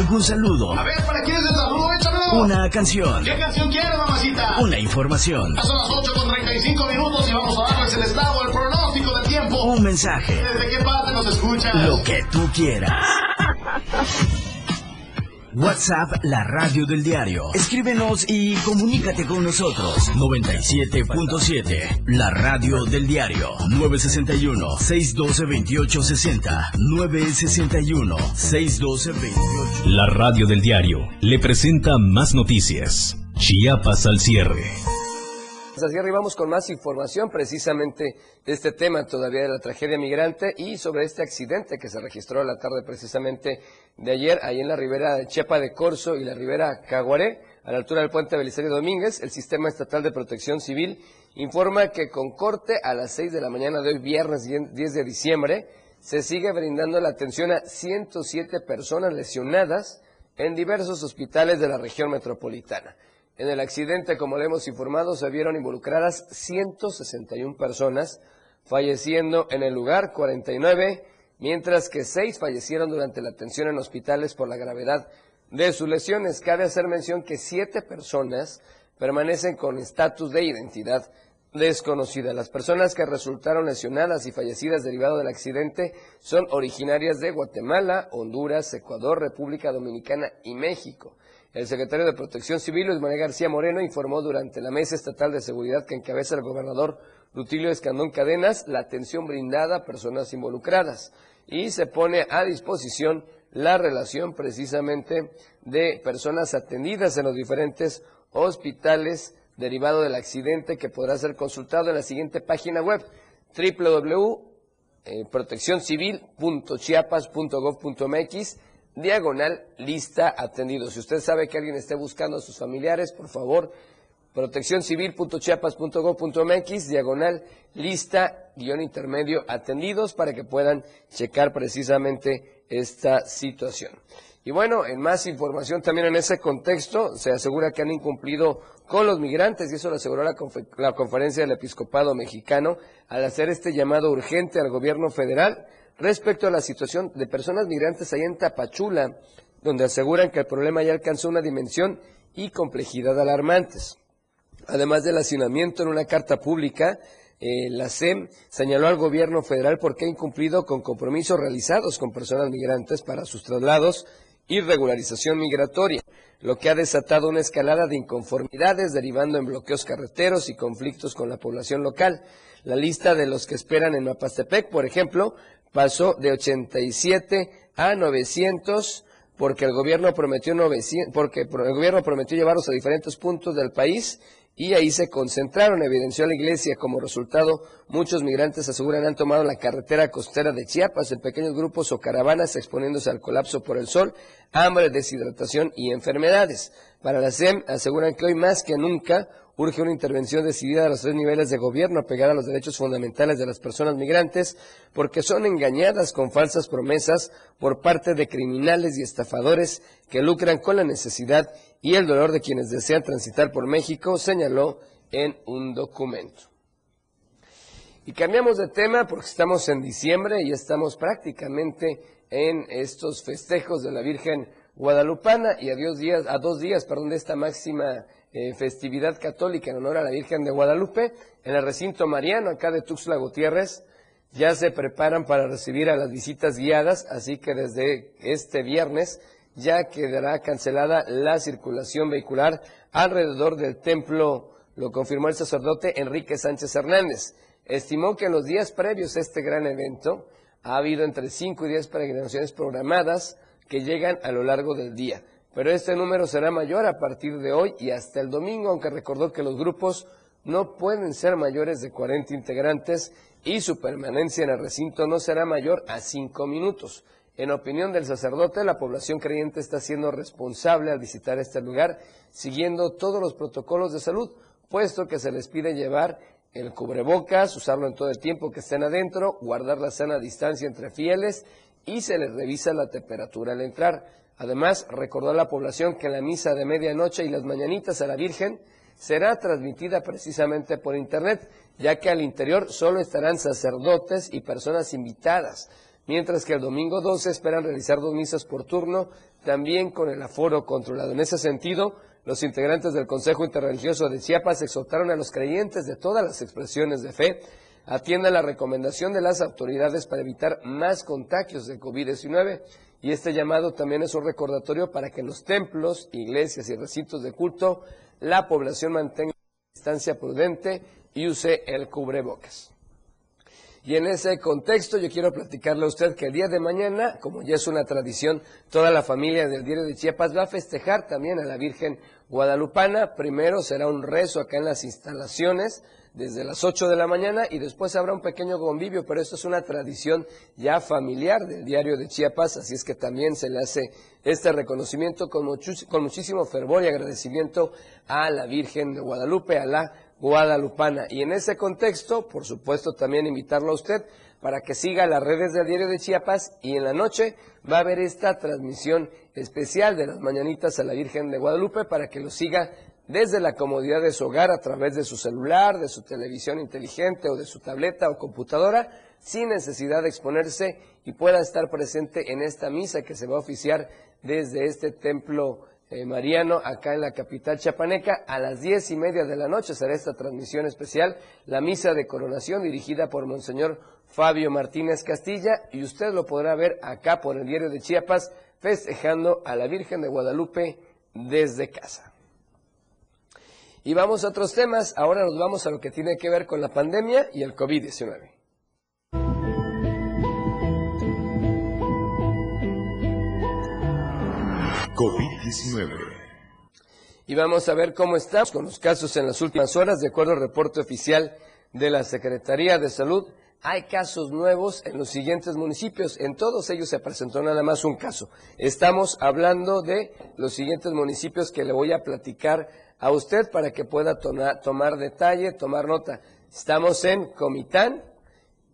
¿Algún saludo? A ver, ¿para quién es el saludo? Échamelo. Una canción. ¿Qué canción quieres, mamacita? Una información. Son las 8 con 35 minutos y vamos a darles el estado, el pronóstico del tiempo. Un mensaje. ¿Desde qué parte nos escuchas? Lo que tú quieras. WhatsApp, la radio del diario. Escríbenos y comunícate con nosotros. 97.7, la radio del diario. 961-612-2860. 961-612-2860. La radio del diario le presenta más noticias. Chiapas al cierre. Así arribamos con más información precisamente de este tema todavía de la tragedia migrante y sobre este accidente que se registró la tarde precisamente de ayer ahí en la ribera de Chiapa de Corzo y la ribera Caguaré, a la altura del puente Belisario Domínguez. El Sistema Estatal de Protección Civil informa que con corte a las 6 de la mañana de hoy, viernes 10 de diciembre, se sigue brindando la atención a 107 personas lesionadas en diversos hospitales de la región metropolitana. En el accidente, como le hemos informado, se vieron involucradas 161 personas, falleciendo en el lugar 49, mientras que 6 fallecieron durante la atención en hospitales por la gravedad de sus lesiones. Cabe hacer mención que 7 personas permanecen con estatus de identidad desconocida. Las personas que resultaron lesionadas y fallecidas derivado del accidente son originarias de Guatemala, Honduras, Ecuador, República Dominicana y México. El secretario de Protección Civil, Luis Manuel García Moreno, informó durante la Mesa Estatal de Seguridad que encabeza el gobernador Rutilio Escandón Cadenas la atención brindada a personas involucradas y se pone a disposición la relación precisamente de personas atendidas en los diferentes hospitales derivado del accidente que podrá ser consultado en la siguiente página web eh, proteccioncivil.chiapas.gov.mx diagonal lista atendido. Si usted sabe que alguien esté buscando a sus familiares, por favor, proteccioncivil.chiapas.gov.mx diagonal lista guion intermedio atendidos para que puedan checar precisamente esta situación. Y bueno, en más información también en ese contexto, se asegura que han incumplido con los migrantes, y eso lo aseguró la, conferencia del episcopado mexicano, al hacer este llamado urgente al gobierno federal respecto a la situación de personas migrantes allá en Tapachula, donde aseguran que el problema ya alcanzó una dimensión y complejidad alarmantes. Además del hacinamiento en una carta pública, eh, la SEM señaló al gobierno federal porque ha incumplido con compromisos realizados con personas migrantes para sus traslados y regularización migratoria, lo que ha desatado una escalada de inconformidades derivando en bloqueos carreteros y conflictos con la población local. La lista de los que esperan en Mapastepec, por ejemplo, pasó de 87 a 900 porque el gobierno prometió 900, porque el gobierno prometió llevarlos a diferentes puntos del país y ahí se concentraron, evidenció la iglesia. Como resultado, muchos migrantes aseguran han tomado la carretera costera de Chiapas en pequeños grupos o caravanas exponiéndose al colapso por el sol, hambre, deshidratación y enfermedades. Para la SEM aseguran que hoy más que nunca urge una intervención decidida a los tres niveles de gobierno pegada a los derechos fundamentales de las personas migrantes, porque son engañadas con falsas promesas por parte de criminales y estafadores que lucran con la necesidad y el dolor de quienes desean transitar por México, señaló en un documento. Y cambiamos de tema porque estamos en diciembre y estamos prácticamente en estos festejos de la Virgen Guadalupana y a, días, a dos días perdón, de esta máxima eh, festividad católica en honor a la Virgen de Guadalupe, en el recinto mariano acá de Tuxtla Gutiérrez, ya se preparan para recibir a las visitas guiadas, así que desde este viernes ya quedará cancelada la circulación vehicular alrededor del templo, lo confirmó el sacerdote Enrique Sánchez Hernández. Estimó que en los días previos a este gran evento ha habido entre 5 y 10 peregrinaciones programadas que llegan a lo largo del día pero este número será mayor a partir de hoy y hasta el domingo, aunque recordó que los grupos no pueden ser mayores de 40 integrantes y su permanencia en el recinto no será mayor a 5 minutos. En opinión del sacerdote, la población creyente está siendo responsable al visitar este lugar, siguiendo todos los protocolos de salud, puesto que se les pide llevar el cubrebocas, usarlo en todo el tiempo que estén adentro, guardar la sana distancia entre fieles y se les revisa la temperatura al entrar. Además, recordó a la población que la misa de medianoche y las mañanitas a la Virgen será transmitida precisamente por Internet, ya que al interior solo estarán sacerdotes y personas invitadas, mientras que el domingo 12 esperan realizar dos misas por turno, también con el aforo controlado. En ese sentido, los integrantes del Consejo Interreligioso de Chiapas exhortaron a los creyentes de todas las expresiones de fe atiendan la recomendación de las autoridades para evitar más contagios de COVID-19 y este llamado también es un recordatorio para que en los templos, iglesias y recintos de culto la población mantenga una distancia prudente y use el cubrebocas. Y en ese contexto yo quiero platicarle a usted que el día de mañana, como ya es una tradición, toda la familia del Diario de Chiapas va a festejar también a la Virgen Guadalupana. Primero será un rezo acá en las instalaciones desde las 8 de la mañana y después habrá un pequeño convivio, pero esto es una tradición ya familiar del diario de Chiapas, así es que también se le hace este reconocimiento con, con muchísimo fervor y agradecimiento a la Virgen de Guadalupe, a la guadalupana. Y en ese contexto, por supuesto, también invitarlo a usted para que siga las redes del diario de Chiapas y en la noche va a haber esta transmisión especial de las mañanitas a la Virgen de Guadalupe para que lo siga desde la comodidad de su hogar a través de su celular, de su televisión inteligente o de su tableta o computadora, sin necesidad de exponerse y pueda estar presente en esta misa que se va a oficiar desde este templo eh, mariano acá en la capital chapaneca. A las diez y media de la noche será esta transmisión especial, la misa de coronación dirigida por Monseñor Fabio Martínez Castilla y usted lo podrá ver acá por el diario de Chiapas festejando a la Virgen de Guadalupe desde casa. Y vamos a otros temas. Ahora nos vamos a lo que tiene que ver con la pandemia y el COVID-19. COVID-19. Y vamos a ver cómo estamos con los casos en las últimas horas. De acuerdo al reporte oficial de la Secretaría de Salud, hay casos nuevos en los siguientes municipios. En todos ellos se presentó nada más un caso. Estamos hablando de los siguientes municipios que le voy a platicar a usted para que pueda tomar detalle, tomar nota. Estamos en Comitán,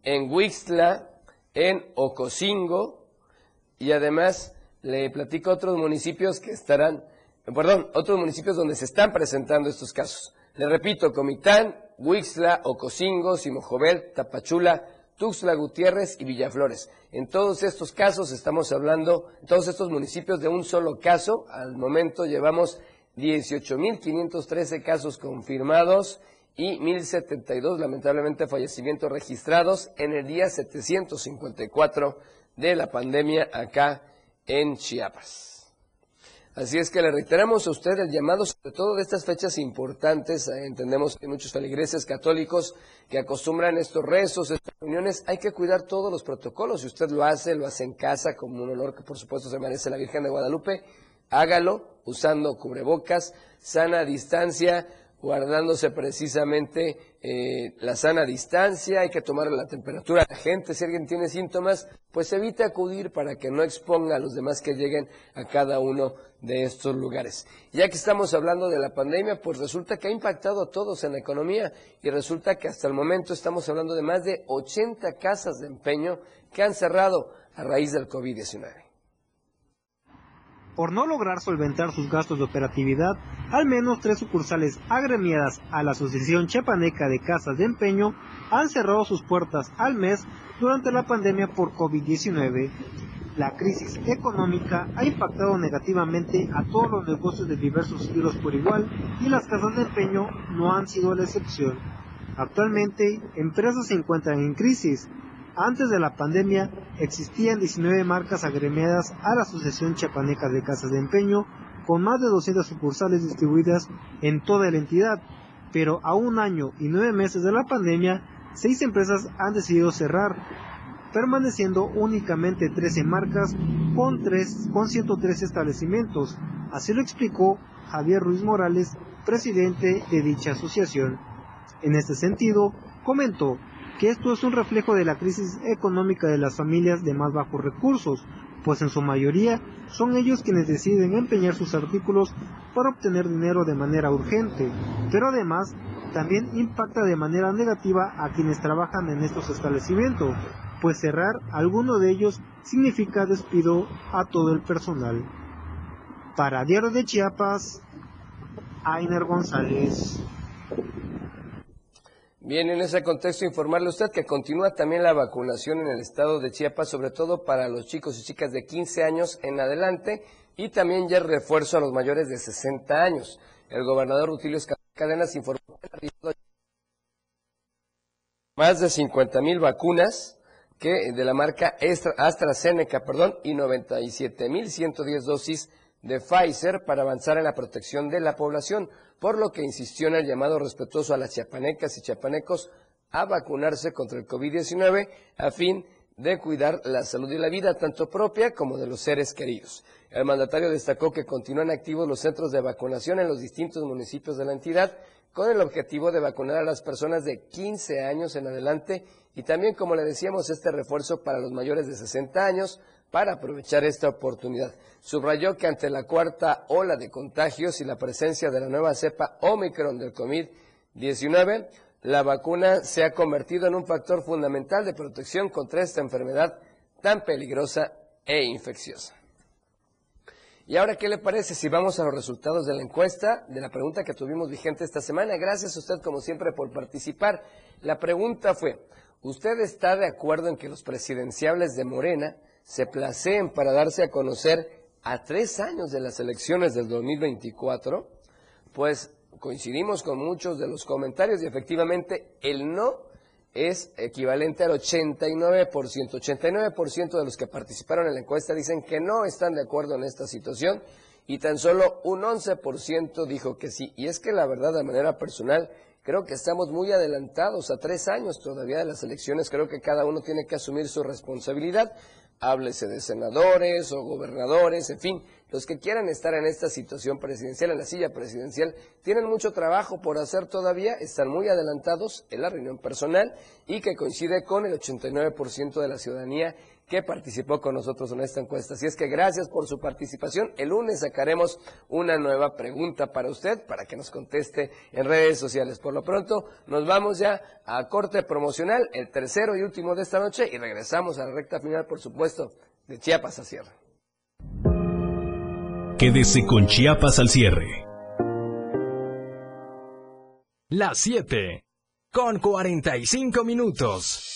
en Huixtla, en Ocosingo y además le platico otros municipios que estarán, perdón, otros municipios donde se están presentando estos casos. Le repito, Comitán, Huixla, Ocosingo, Simojovel, Tapachula, Tuxtla Gutiérrez y Villaflores. En todos estos casos estamos hablando, en todos estos municipios de un solo caso. Al momento llevamos 18.513 casos confirmados y 1.072 lamentablemente fallecimientos registrados en el día 754 de la pandemia acá en Chiapas. Así es que le reiteramos a usted el llamado, sobre todo de estas fechas importantes. Eh, entendemos que muchos feligreses católicos que acostumbran estos rezos, estas reuniones, hay que cuidar todos los protocolos. Si usted lo hace, lo hace en casa, como un honor que por supuesto se merece la Virgen de Guadalupe, hágalo usando cubrebocas, sana distancia, guardándose precisamente eh, la sana distancia, hay que tomar la temperatura a la gente, si alguien tiene síntomas, pues evite acudir para que no exponga a los demás que lleguen a cada uno de estos lugares. Ya que estamos hablando de la pandemia, pues resulta que ha impactado a todos en la economía y resulta que hasta el momento estamos hablando de más de 80 casas de empeño que han cerrado a raíz del COVID-19 por no lograr solventar sus gastos de operatividad, al menos tres sucursales agremiadas a la Asociación Chiapaneca de Casas de Empeño han cerrado sus puertas al mes durante la pandemia por COVID-19. La crisis económica ha impactado negativamente a todos los negocios de diversos estilos por igual y las casas de empeño no han sido la excepción. Actualmente, empresas se encuentran en crisis, antes de la pandemia existían 19 marcas agremiadas a la Asociación Chiapaneca de Casas de Empeño, con más de 200 sucursales distribuidas en toda la entidad, pero a un año y nueve meses de la pandemia, seis empresas han decidido cerrar, permaneciendo únicamente 13 marcas con, con 103 establecimientos. Así lo explicó Javier Ruiz Morales, presidente de dicha asociación. En este sentido, comentó que esto es un reflejo de la crisis económica de las familias de más bajos recursos, pues en su mayoría son ellos quienes deciden empeñar sus artículos para obtener dinero de manera urgente, pero además también impacta de manera negativa a quienes trabajan en estos establecimientos, pues cerrar alguno de ellos significa despido a todo el personal. Para Diario de Chiapas, Ainer González. Bien, en ese contexto informarle a usted que continúa también la vacunación en el estado de Chiapas, sobre todo para los chicos y chicas de 15 años en adelante y también ya refuerzo a los mayores de 60 años. El gobernador Rutilio Cadenas informó que más de 50 mil vacunas que de la marca AstraZeneca, perdón, y 97 mil 110 dosis de Pfizer para avanzar en la protección de la población por lo que insistió en el llamado respetuoso a las chiapanecas y chiapanecos a vacunarse contra el COVID-19 a fin de cuidar la salud y la vida tanto propia como de los seres queridos. El mandatario destacó que continúan activos los centros de vacunación en los distintos municipios de la entidad con el objetivo de vacunar a las personas de 15 años en adelante y también, como le decíamos, este refuerzo para los mayores de 60 años para aprovechar esta oportunidad. Subrayó que ante la cuarta ola de contagios y la presencia de la nueva cepa Omicron del COVID-19, la vacuna se ha convertido en un factor fundamental de protección contra esta enfermedad tan peligrosa e infecciosa. Y ahora, ¿qué le parece si vamos a los resultados de la encuesta, de la pregunta que tuvimos vigente esta semana? Gracias a usted, como siempre, por participar. La pregunta fue, ¿usted está de acuerdo en que los presidenciables de Morena se placeen para darse a conocer a tres años de las elecciones del 2024, pues coincidimos con muchos de los comentarios y efectivamente el no es equivalente al 89%. 89% de los que participaron en la encuesta dicen que no están de acuerdo en esta situación y tan solo un 11% dijo que sí. Y es que la verdad, de manera personal, creo que estamos muy adelantados a tres años todavía de las elecciones. Creo que cada uno tiene que asumir su responsabilidad. Háblese de senadores o gobernadores, en fin, los que quieran estar en esta situación presidencial, en la silla presidencial, tienen mucho trabajo por hacer todavía, están muy adelantados en la reunión personal y que coincide con el 89% de la ciudadanía que participó con nosotros en esta encuesta. Así es que gracias por su participación. El lunes sacaremos una nueva pregunta para usted, para que nos conteste en redes sociales. Por lo pronto, nos vamos ya a corte promocional, el tercero y último de esta noche, y regresamos a la recta final, por supuesto, de Chiapas a Sierra. Quédese con Chiapas al cierre. Las 7 con 45 minutos.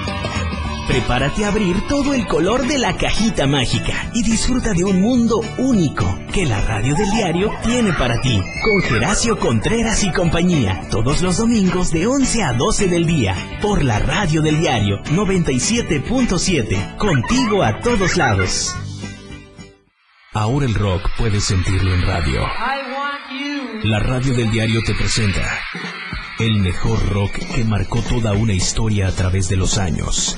Prepárate a abrir todo el color de la cajita mágica y disfruta de un mundo único que la radio del diario tiene para ti. Con Geracio Contreras y compañía, todos los domingos de 11 a 12 del día, por la radio del diario 97.7, contigo a todos lados. Ahora el rock puedes sentirlo en radio. La radio del diario te presenta el mejor rock que marcó toda una historia a través de los años.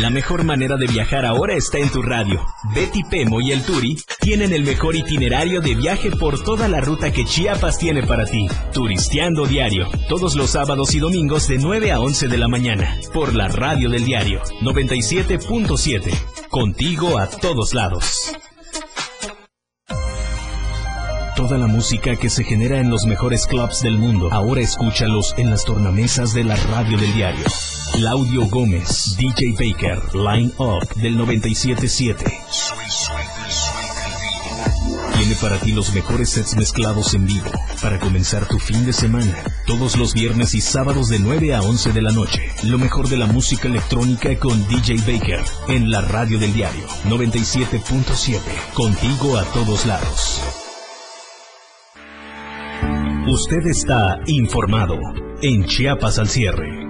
La mejor manera de viajar ahora está en tu radio. Betty Pemo y el Turi tienen el mejor itinerario de viaje por toda la ruta que Chiapas tiene para ti. Turisteando Diario, todos los sábados y domingos de 9 a 11 de la mañana, por la radio del diario 97.7. Contigo a todos lados. Toda la música que se genera en los mejores clubs del mundo, ahora escúchalos en las tornamesas de la radio del diario. Claudio Gómez, DJ Baker, Line Up del 977. Tiene para ti los mejores sets mezclados en vivo para comenzar tu fin de semana. Todos los viernes y sábados de 9 a 11 de la noche. Lo mejor de la música electrónica con DJ Baker en la radio del diario 97.7. Contigo a todos lados. Usted está informado en Chiapas al cierre.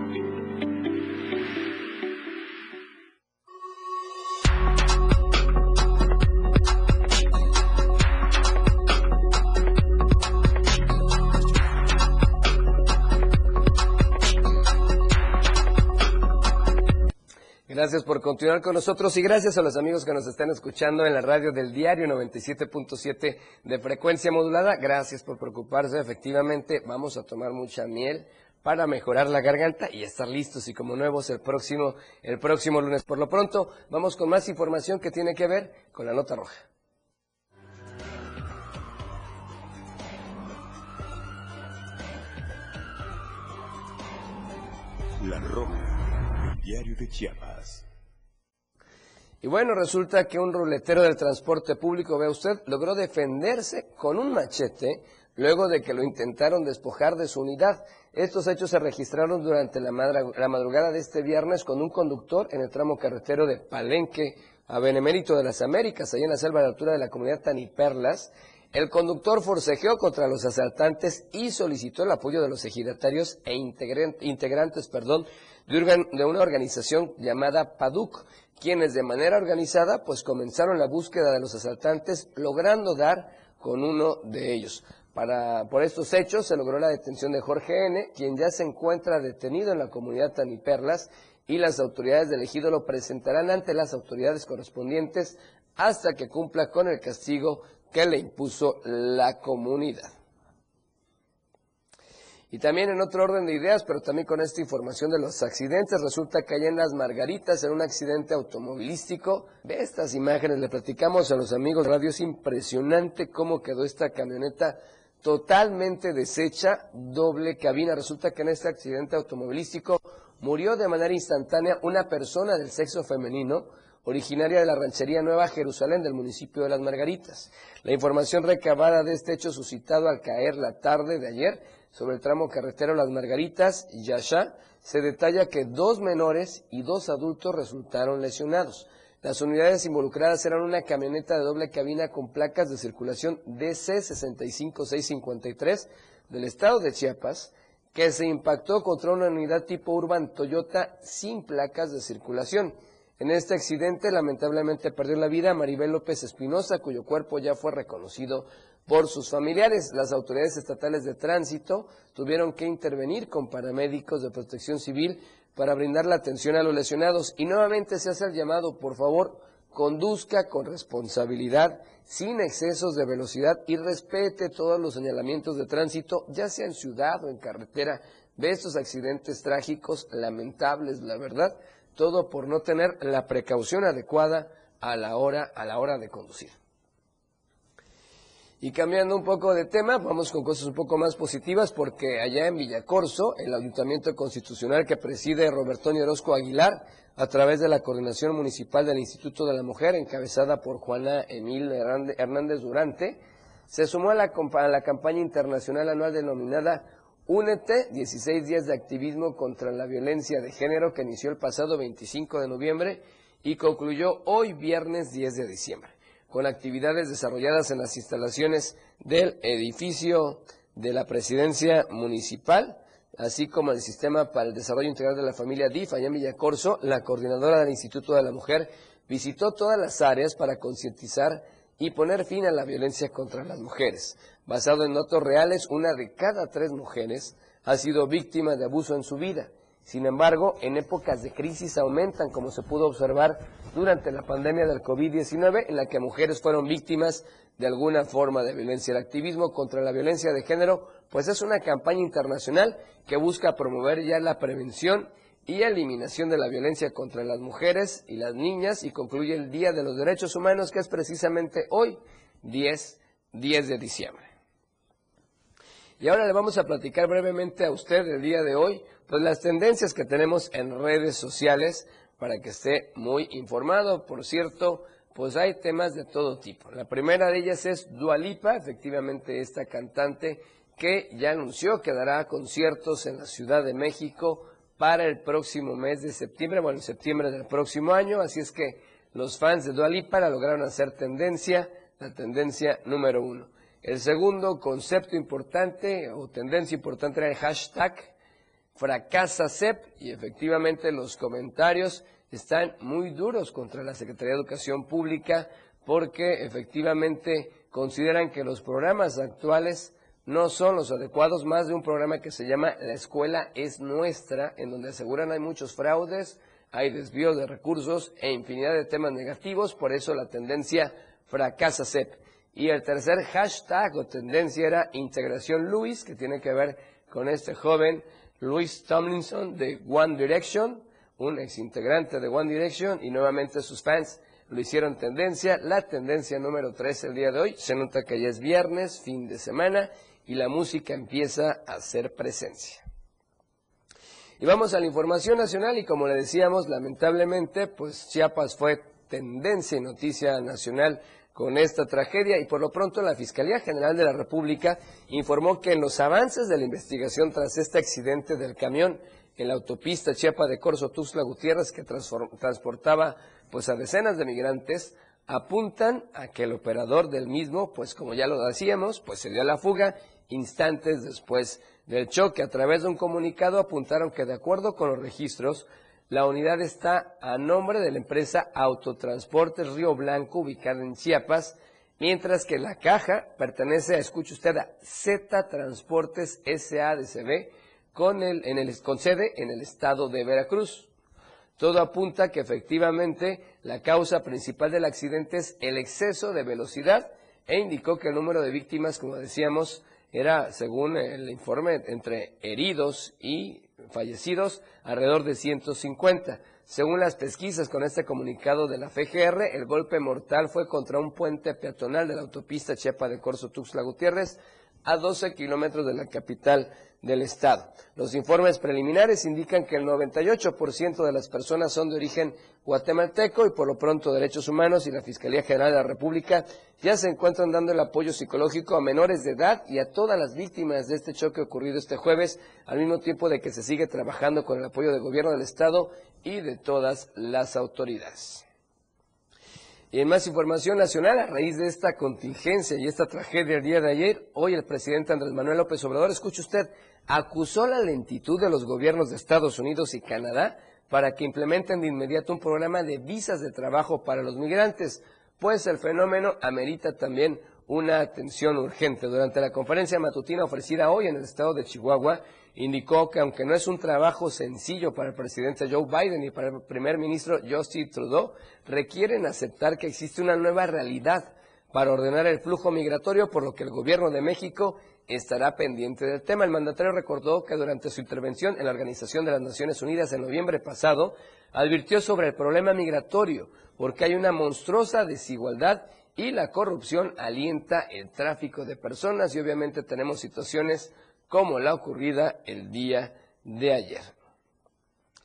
Gracias por continuar con nosotros y gracias a los amigos que nos están escuchando en la radio del diario 97.7 de frecuencia modulada. Gracias por preocuparse. Efectivamente, vamos a tomar mucha miel para mejorar la garganta y estar listos y como nuevos el próximo, el próximo lunes. Por lo pronto, vamos con más información que tiene que ver con la nota roja. La Roja, diario de Chiapas. Y bueno, resulta que un ruletero del transporte público, vea usted, logró defenderse con un machete luego de que lo intentaron despojar de su unidad. Estos hechos se registraron durante la, la madrugada de este viernes con un conductor en el tramo carretero de Palenque a Benemérito de las Américas, allá en la selva de altura de la comunidad Taniperlas. El conductor forcejeó contra los asaltantes y solicitó el apoyo de los ejidatarios e integrantes de una organización llamada PADUC, quienes de manera organizada pues comenzaron la búsqueda de los asaltantes, logrando dar con uno de ellos. Por estos hechos se logró la detención de Jorge N., quien ya se encuentra detenido en la comunidad Taniperlas y las autoridades del ejido lo presentarán ante las autoridades correspondientes hasta que cumpla con el castigo que le impuso la comunidad. Y también en otro orden de ideas, pero también con esta información de los accidentes, resulta que allá en Las Margaritas, en un accidente automovilístico, de estas imágenes le platicamos a los amigos de radio, es impresionante cómo quedó esta camioneta totalmente deshecha, doble cabina. Resulta que en este accidente automovilístico murió de manera instantánea una persona del sexo femenino, originaria de la ranchería Nueva Jerusalén del municipio de Las Margaritas. La información recabada de este hecho suscitado al caer la tarde de ayer sobre el tramo carretero Las Margaritas y Yasha, se detalla que dos menores y dos adultos resultaron lesionados. Las unidades involucradas eran una camioneta de doble cabina con placas de circulación DC65653 del estado de Chiapas, que se impactó contra una unidad tipo Urban Toyota sin placas de circulación. En este accidente lamentablemente perdió la vida Maribel López Espinosa, cuyo cuerpo ya fue reconocido por sus familiares. Las autoridades estatales de tránsito tuvieron que intervenir con paramédicos de protección civil para brindar la atención a los lesionados. Y nuevamente se hace el llamado, por favor, conduzca con responsabilidad, sin excesos de velocidad y respete todos los señalamientos de tránsito, ya sea en ciudad o en carretera. Ve estos accidentes trágicos, lamentables, la verdad todo por no tener la precaución adecuada a la hora, a la hora de conducir. Y cambiando un poco de tema, vamos con cosas un poco más positivas porque allá en Villacorso, el Ayuntamiento Constitucional que preside Robertonio Orozco Aguilar, a través de la Coordinación Municipal del Instituto de la Mujer, encabezada por Juana Emil Hernández Durante, se sumó a la campaña internacional anual denominada Únete, 16 días de activismo contra la violencia de género que inició el pasado 25 de noviembre y concluyó hoy viernes 10 de diciembre, con actividades desarrolladas en las instalaciones del edificio de la presidencia municipal, así como el Sistema para el Desarrollo Integral de la Familia DIF, allá en la coordinadora del Instituto de la Mujer visitó todas las áreas para concientizar y poner fin a la violencia contra las mujeres. Basado en datos reales, una de cada tres mujeres ha sido víctima de abuso en su vida. Sin embargo, en épocas de crisis aumentan, como se pudo observar durante la pandemia del COVID-19, en la que mujeres fueron víctimas de alguna forma de violencia. El activismo contra la violencia de género, pues es una campaña internacional que busca promover ya la prevención y eliminación de la violencia contra las mujeres y las niñas y concluye el Día de los Derechos Humanos que es precisamente hoy, 10, 10 de diciembre. Y ahora le vamos a platicar brevemente a usted el día de hoy, pues las tendencias que tenemos en redes sociales para que esté muy informado. Por cierto, pues hay temas de todo tipo. La primera de ellas es Dualipa, efectivamente esta cantante que ya anunció que dará conciertos en la Ciudad de México para el próximo mes de septiembre, bueno, en septiembre del próximo año, así es que los fans de Dua Lipa lograron hacer tendencia, la tendencia número uno. El segundo concepto importante o tendencia importante era el hashtag fracasa CEP y efectivamente los comentarios están muy duros contra la Secretaría de Educación Pública porque efectivamente consideran que los programas actuales no son los adecuados, más de un programa que se llama La Escuela es Nuestra, en donde aseguran hay muchos fraudes, hay desvíos de recursos e infinidad de temas negativos, por eso la tendencia fracasa CEP. Y el tercer hashtag o tendencia era Integración Luis, que tiene que ver con este joven Luis Tomlinson de One Direction, un ex integrante de One Direction, y nuevamente sus fans lo hicieron tendencia. La tendencia número tres el día de hoy, se nota que ya es viernes, fin de semana, y la música empieza a hacer presencia. Y vamos a la información nacional y como le decíamos, lamentablemente, pues Chiapas fue tendencia y noticia nacional con esta tragedia y por lo pronto la Fiscalía General de la República informó que en los avances de la investigación tras este accidente del camión en la autopista Chiapa de Corzo Tuxtla Gutiérrez que transportaba pues a decenas de migrantes, apuntan a que el operador del mismo, pues como ya lo decíamos, pues se dio a la fuga instantes después del choque. A través de un comunicado apuntaron que de acuerdo con los registros, la unidad está a nombre de la empresa Autotransportes Río Blanco, ubicada en Chiapas, mientras que la caja pertenece, escuche usted, a Z Transportes SADCB, con, el, en el, con sede en el estado de Veracruz. Todo apunta que efectivamente la causa principal del accidente es el exceso de velocidad e indicó que el número de víctimas, como decíamos, era, según el informe, entre heridos y fallecidos, alrededor de 150. Según las pesquisas con este comunicado de la FGR, el golpe mortal fue contra un puente peatonal de la autopista Chepa de Corso Tuxtla Gutiérrez, a 12 kilómetros de la capital del estado. Los informes preliminares indican que el 98% de las personas son de origen guatemalteco y por lo pronto Derechos Humanos y la Fiscalía General de la República ya se encuentran dando el apoyo psicológico a menores de edad y a todas las víctimas de este choque ocurrido este jueves, al mismo tiempo de que se sigue trabajando con el apoyo del gobierno del estado y de todas las autoridades. Y en más información nacional, a raíz de esta contingencia y esta tragedia el día de ayer, hoy el presidente Andrés Manuel López Obrador, escuche usted, acusó la lentitud de los gobiernos de Estados Unidos y Canadá para que implementen de inmediato un programa de visas de trabajo para los migrantes, pues el fenómeno amerita también una atención urgente. Durante la conferencia matutina ofrecida hoy en el estado de Chihuahua, indicó que aunque no es un trabajo sencillo para el presidente Joe Biden y para el primer ministro Justin Trudeau, requieren aceptar que existe una nueva realidad para ordenar el flujo migratorio, por lo que el gobierno de México estará pendiente del tema. El mandatario recordó que durante su intervención en la Organización de las Naciones Unidas en noviembre pasado, advirtió sobre el problema migratorio, porque hay una monstruosa desigualdad y la corrupción alienta el tráfico de personas y obviamente tenemos situaciones como la ocurrida el día de ayer.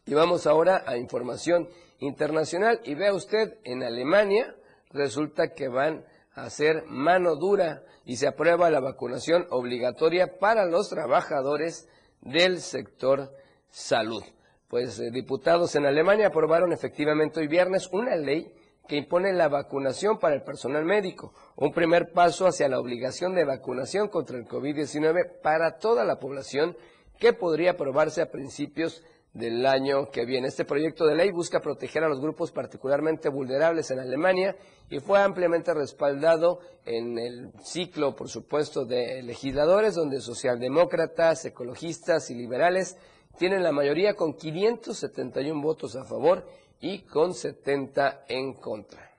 Y vamos ahora a información internacional y vea usted, en Alemania resulta que van a hacer mano dura y se aprueba la vacunación obligatoria para los trabajadores del sector salud. Pues eh, diputados en Alemania aprobaron efectivamente hoy viernes una ley que impone la vacunación para el personal médico, un primer paso hacia la obligación de vacunación contra el COVID-19 para toda la población que podría aprobarse a principios del año que viene. Este proyecto de ley busca proteger a los grupos particularmente vulnerables en Alemania y fue ampliamente respaldado en el ciclo, por supuesto, de legisladores, donde socialdemócratas, ecologistas y liberales tienen la mayoría con 571 votos a favor y con 70 en contra.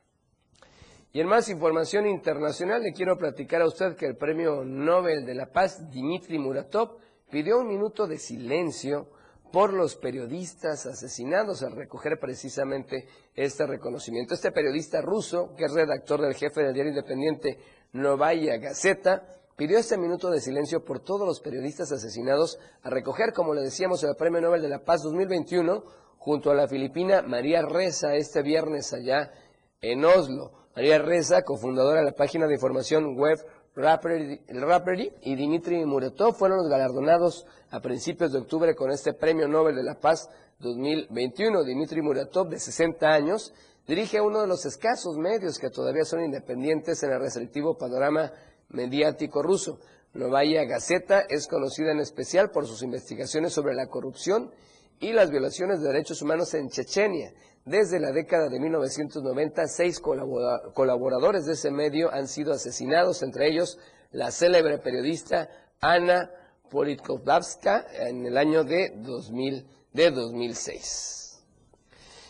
Y en más información internacional le quiero platicar a usted que el Premio Nobel de la Paz, Dmitry Muratov, pidió un minuto de silencio por los periodistas asesinados al recoger precisamente este reconocimiento. Este periodista ruso, que es redactor del jefe del diario independiente Novaya Gazeta, pidió este minuto de silencio por todos los periodistas asesinados a recoger, como le decíamos, el Premio Nobel de la Paz 2021 junto a la filipina María Reza este viernes allá en Oslo. María Reza, cofundadora de la página de información web Rappery y Dimitri Muratov fueron los galardonados a principios de octubre con este Premio Nobel de la Paz 2021. Dimitri Muratov, de 60 años, dirige uno de los escasos medios que todavía son independientes en el restrictivo panorama mediático ruso. Novaya Gazeta es conocida en especial por sus investigaciones sobre la corrupción y las violaciones de derechos humanos en Chechenia. Desde la década de 1990, seis colaboradores de ese medio han sido asesinados, entre ellos la célebre periodista Ana Politkovska en el año de, 2000, de 2006.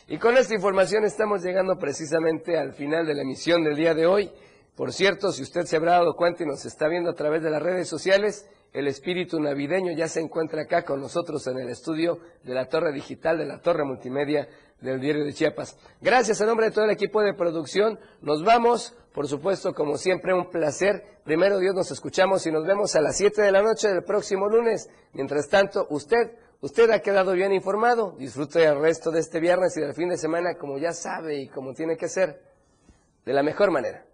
Y con esta información estamos llegando precisamente al final de la emisión del día de hoy. Por cierto, si usted se habrá dado cuenta y nos está viendo a través de las redes sociales, el espíritu navideño ya se encuentra acá con nosotros en el estudio de la Torre Digital, de la Torre Multimedia del Diario de Chiapas. Gracias a nombre de todo el equipo de producción. Nos vamos, por supuesto, como siempre, un placer. Primero Dios nos escuchamos y nos vemos a las 7 de la noche del próximo lunes. Mientras tanto, usted, usted ha quedado bien informado. Disfrute el resto de este viernes y del fin de semana como ya sabe y como tiene que ser, de la mejor manera.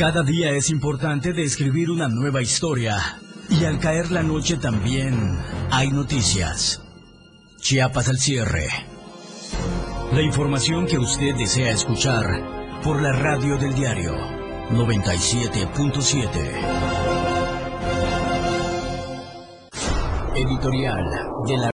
Cada día es importante de escribir una nueva historia. Y al caer la noche también hay noticias. Chiapas al cierre. La información que usted desea escuchar por la radio del diario 97.7. Editorial de la